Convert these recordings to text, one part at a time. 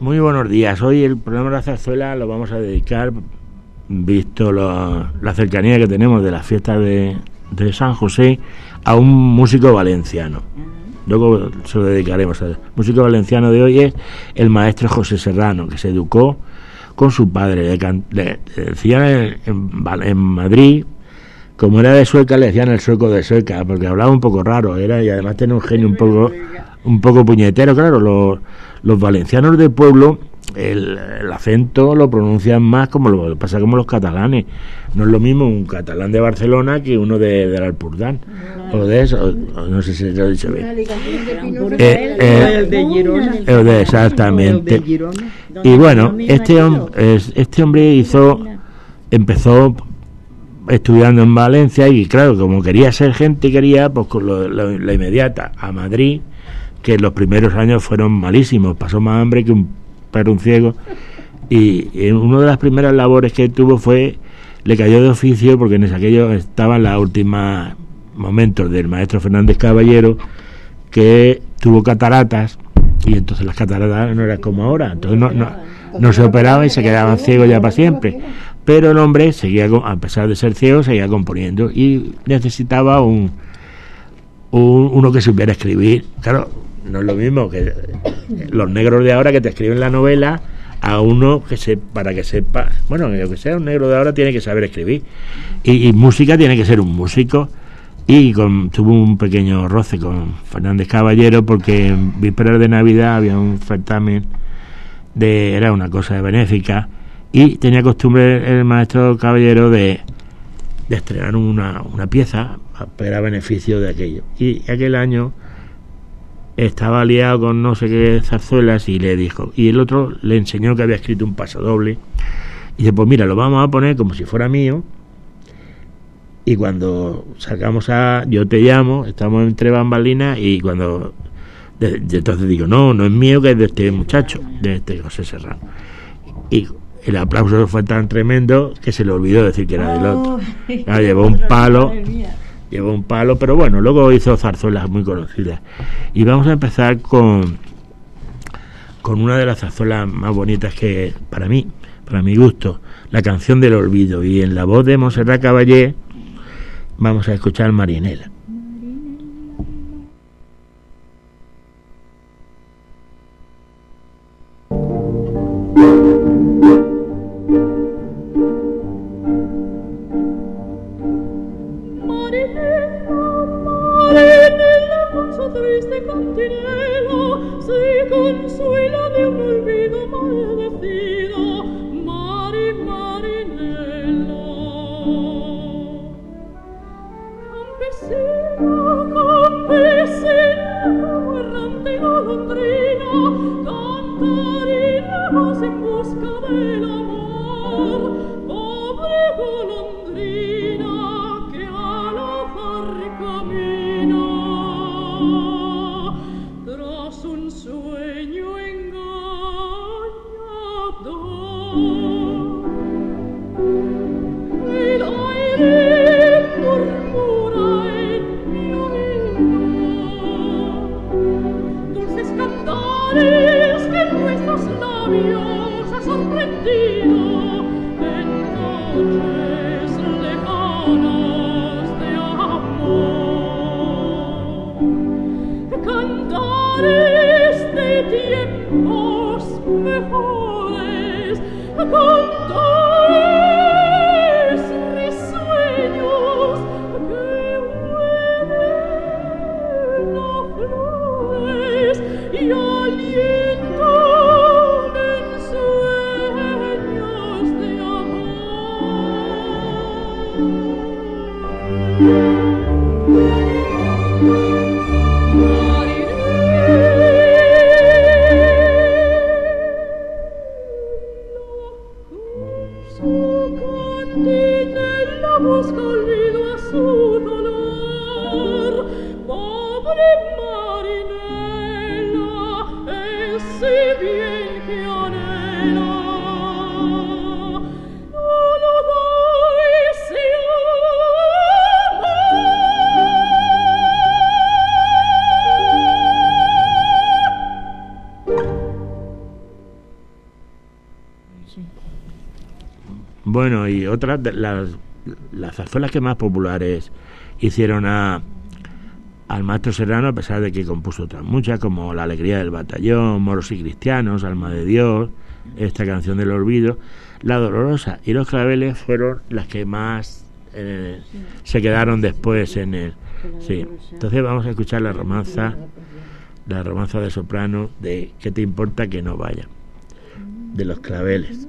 Muy buenos días. Hoy el programa de la zarzuela lo vamos a dedicar, visto la cercanía que tenemos de las fiestas de, San José, a un músico valenciano. Luego se lo dedicaremos. El músico valenciano de hoy es el maestro José Serrano, que se educó con su padre. Le, decían en, Madrid, como era de Sueca, le decían el sueco de Sueca, porque hablaba un poco raro, era y además tenía un genio un poco, un poco puñetero. Claro, los, los valencianos de pueblo el, acento lo pronuncian más como lo pasa como los catalanes. No es lo mismo un catalán de Barcelona que uno de, del Alpurdán. O de eso, no sé si lo he dicho bien. Eh, eh, de exactamente. Y bueno, este, este hombre hizo, empezó estudiando en Valencia y claro, como quería ser gente, quería pues con la inmediata a Madrid que los primeros años fueron malísimos, pasó más hambre que un perro un ciego, y, una de las primeras labores que tuvo fue, le cayó de oficio, porque en aquello estaban los últimos momentos del maestro Fernández Caballero, que tuvo cataratas, y entonces las cataratas no eran como ahora, entonces no, no, no se operaba y se quedaban ciegos ya para siempre. Pero el hombre seguía, a pesar de ser ciego, seguía componiendo y necesitaba un, un uno que supiera escribir. Claro, no es lo mismo que los negros de ahora que te escriben la novela a uno que se para que sepa bueno que sea un negro de ahora tiene que saber escribir y, música tiene que ser un músico y con, tuvo un pequeño roce con Fernández Caballero porque en vísperas de Navidad había un certamen de era una cosa benéfica y tenía costumbre el maestro Caballero de, de estrenar una, una pieza para beneficio de aquello y aquel año estaba liado con no sé qué zarzuelas y le dijo, y el otro le enseñó que había escrito un pasodoble, y dice, pues mira, lo vamos a poner como si fuera mío, y cuando salgamos a, yo te llamo, estamos entre bambalinas, y cuando, entonces digo, no, no es mío, que es de este muchacho, de este José Serrano. Y el aplauso fue tan tremendo que se le olvidó decir que era del otro. llevó un palo llevó un palo, pero bueno, luego hizo zarzuelas muy conocidas. Y vamos a empezar con, con una de las zarzuelas más bonitas que para mí, para mi gusto, la canción del olvido. Y en la voz de Monserrat Caballé vamos a escuchar Marinela. Otras de las, las zarzuelas que más populares hicieron a, al maestro Serrano, a pesar de que compuso otras muchas, como La Alegría del Batallón, Moros y Cristianos, Alma de Dios, esta canción del olvido, La Dolorosa y Los Claveles fueron las que más eh, se quedaron después en el... Sí, entonces vamos a escuchar la romanza, la romanza de soprano de ¿Qué te importa que no vaya? de los claveles.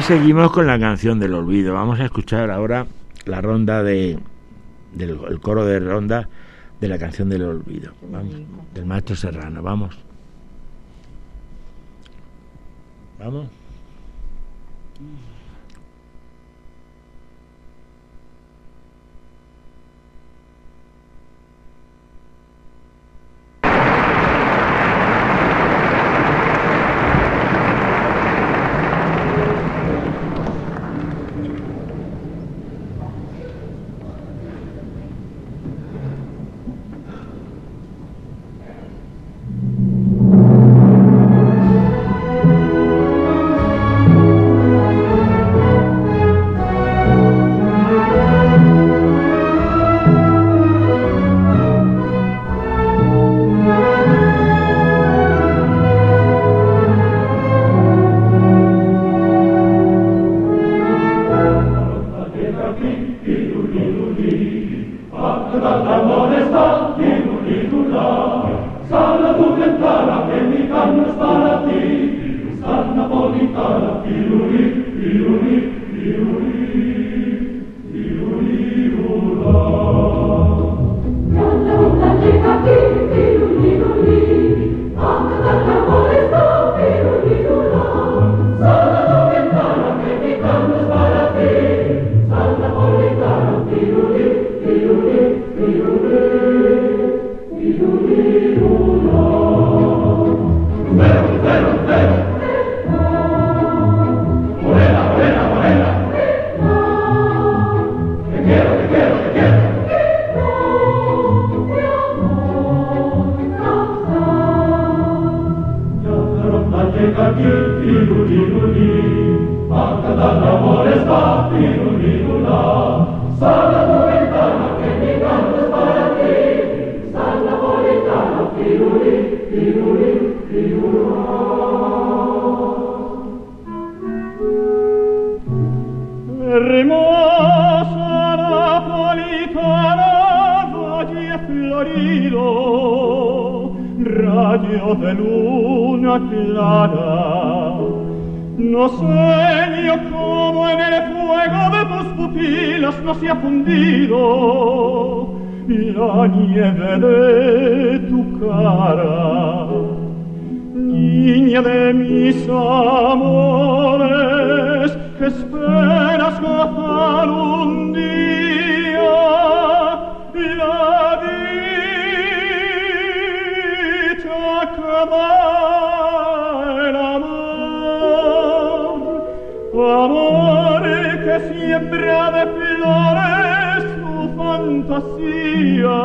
Seguimos con la canción del olvido. Vamos a escuchar ahora la ronda de del el coro de ronda de la canción del olvido. Vamos, del maestro Serrano. Vamos. Vamos. niña de mis amores, que esperas gozar un día la dicha que da el amor, amor que siembra de flores tu fantasía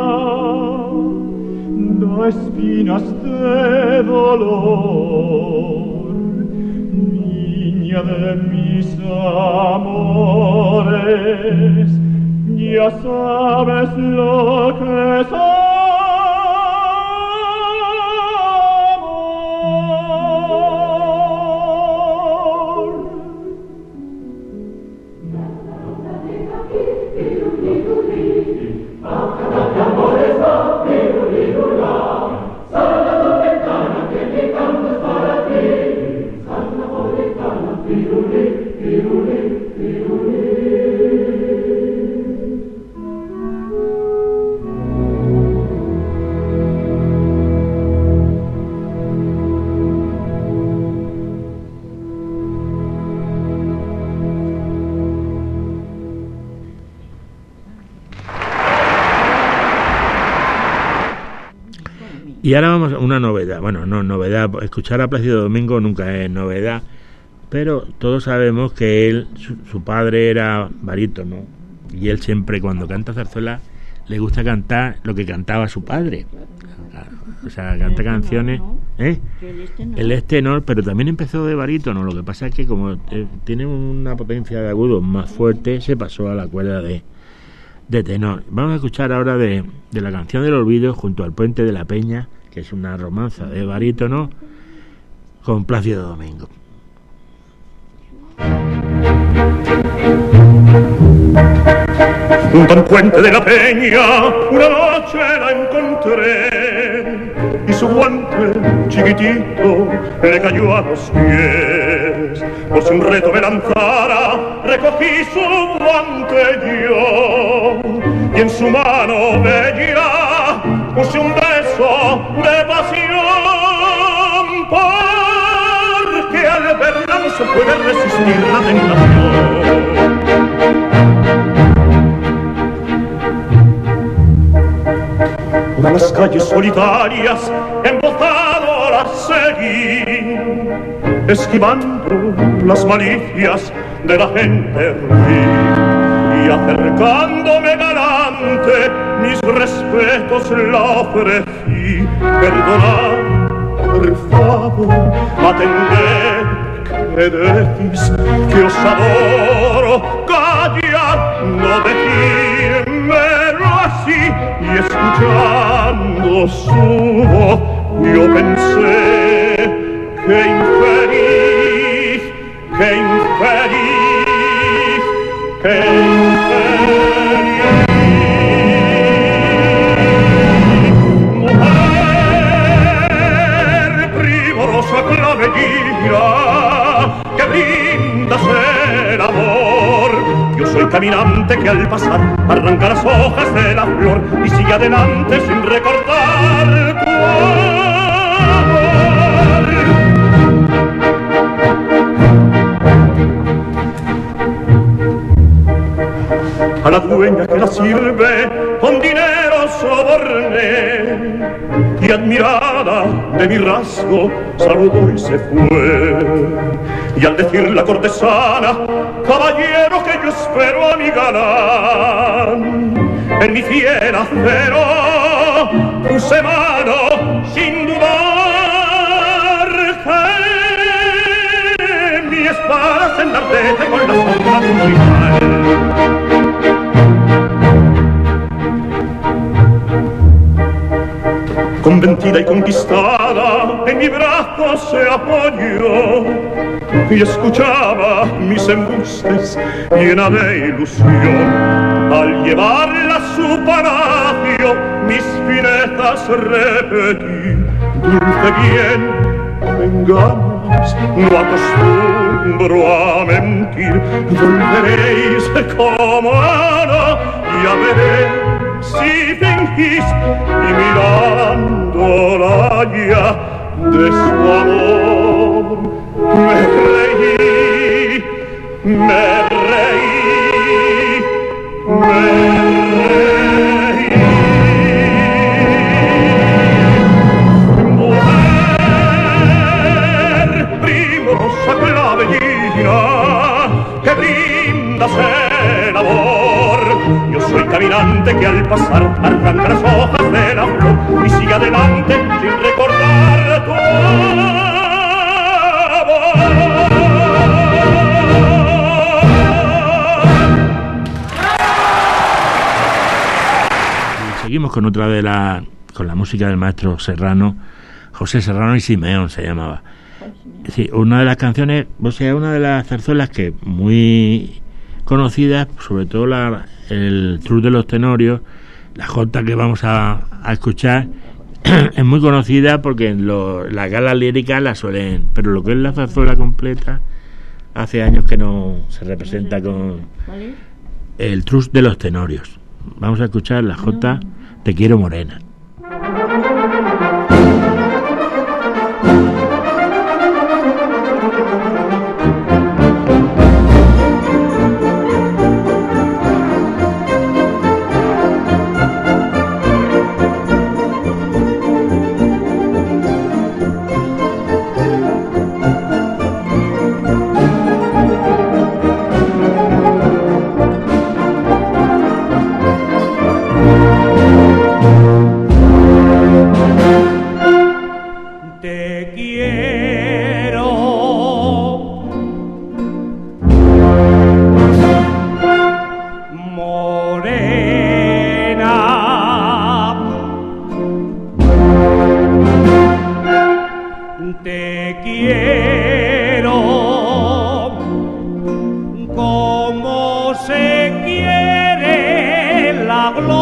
a espinas de dolor niña de mis amores ya sabes lo que soy. Una novedad. Bueno, no novedad. Escuchar a Plácido Domingo nunca es novedad. Pero todos sabemos que él, su, padre era barítono. Y él siempre, cuando canta zarzuela, le gusta cantar lo que cantaba su padre. O sea, canta canciones. ¿eh? Él es tenor, pero también empezó de barítono. Lo que pasa es que, como eh, tiene una potencia de agudo más fuerte, se pasó a la cuerda de, de tenor. Vamos a escuchar ahora de, de la canción del olvido junto al puente de la Peña que es una romanza de barítono, con Plácido Domingo. Junto al puente de la peña, una noche la encontré y su guante chiquitito le cayó a los pies. Por si un reto me lanzara, recogí su guante yo y en su mano bella puse un de pasión, porque al verla corazón puede resistir la tentación. Por las calles solitarias, embozado la seguí, esquivando las malicias de la gente ruin y acercándome cante mis respetos la ofrecí perdonad por favor atended credetis que os adoro. Callad no decírmelo así y escuchando su voz yo pensé que infeliz que infeliz Caminante que al pasar arranca las hojas de la flor y sigue adelante sin recordar amor. a la dueña que la sirve con dinero soborné y admirada de mi rasgo saludó y se fue y al decir la cortesana caballero que yo espero galán. En mi fiel acero puse mano sin dudar. Que mi espada se con la sombra de un rival Convencida y conquistada, en mi brazo se apoyó y escuchaba mis embustes llena de ilusión. Al llevarla a su palacio, mis finezas repetí. Dulce bien, me engañas, no acostumbro a mentir. Volveréis como Ana y a veréis si fingís y mirándola ya de su amor me reí, me reí, me reí. Clavellina que brindas el amor yo soy caminante que al pasar arranca las hojas de la flor y sigue adelante sin recordar tu amor. Y seguimos con otra de la con la música del maestro Serrano, José Serrano y Simeón se llamaba. Sí, una de las canciones, o sea, una de las zarzuelas que muy conocidas, sobre todo la, el Truz de los Tenorios, la jota que vamos a, a escuchar, es muy conocida porque en las galas líricas la suelen, pero lo que es la zarzuela completa, hace años que no se representa con el Truz de los Tenorios. Vamos a escuchar la jota Te quiero morena. diablo.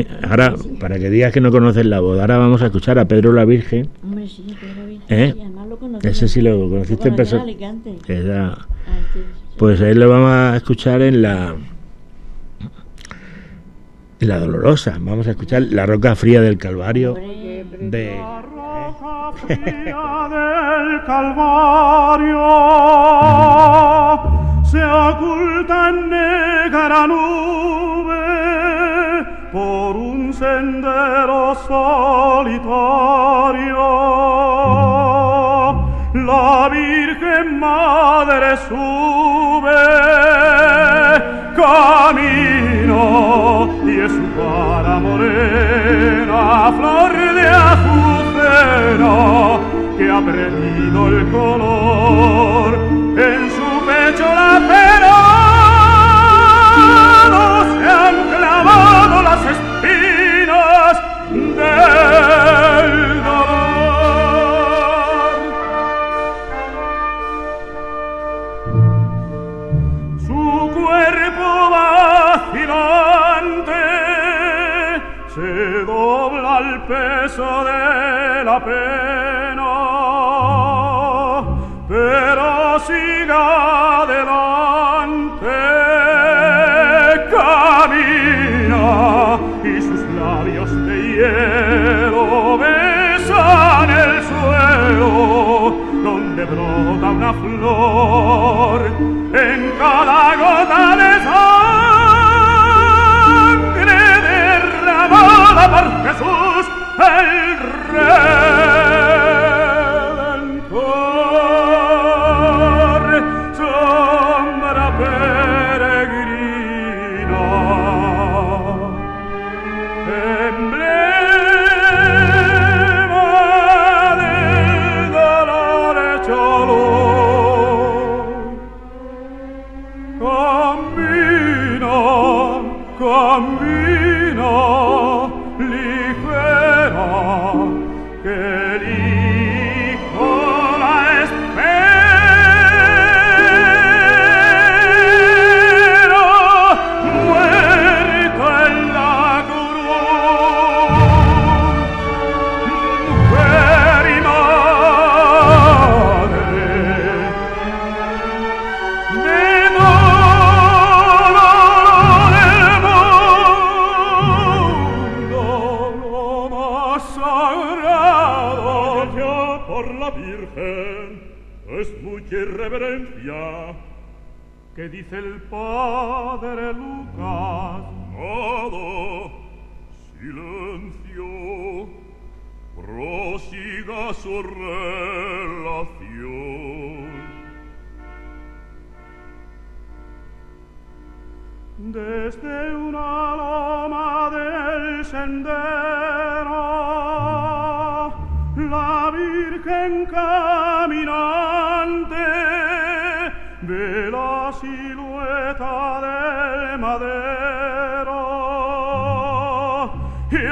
¿Eh? Ahora, para que digas que no conoces la voz, ahora vamos a escuchar a Pedro la Virgen. Hombre, sí, Pedro Virgen, ¿Eh? lo conocí. Ese sí lo conociste en Lo conocí persona. Era- Ah. Pues ahí lo vamos a escuchar en la. En la dolorosa. Vamos a escuchar La Roca Fría del Calvario. Hombre, De. La roja fría del Calvario se oculta en negra nube por un sendero solitario. La Virgen Madre sube camino y es su cara morena, flor de azucena que ha perdido el color en su peso de la pena, pero siga adelante, camina y sus labios de hielo besan el suelo donde brota una flor en cada gota de sangre dice il padre Lucas Nada, silenzio, prosiga sorrello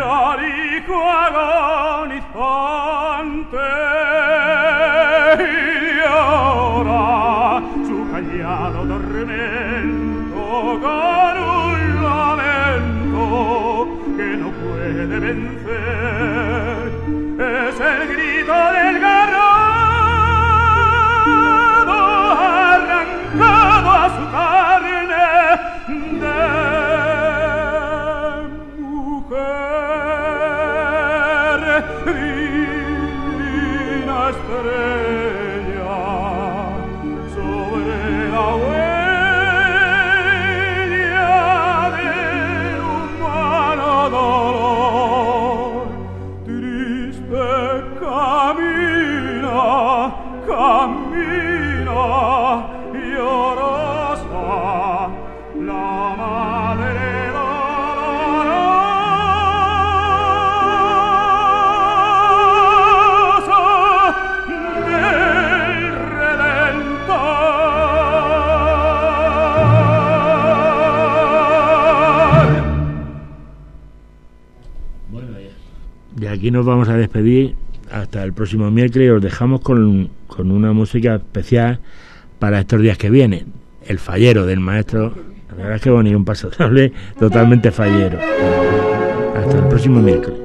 chiari quagoni fonte aquí nos vamos a despedir hasta el próximo miércoles. Os dejamos con, con una música especial para estos días que vienen. El fallero del maestro. La verdad es que bonito, un paso doble totalmente fallero. Hasta el próximo miércoles.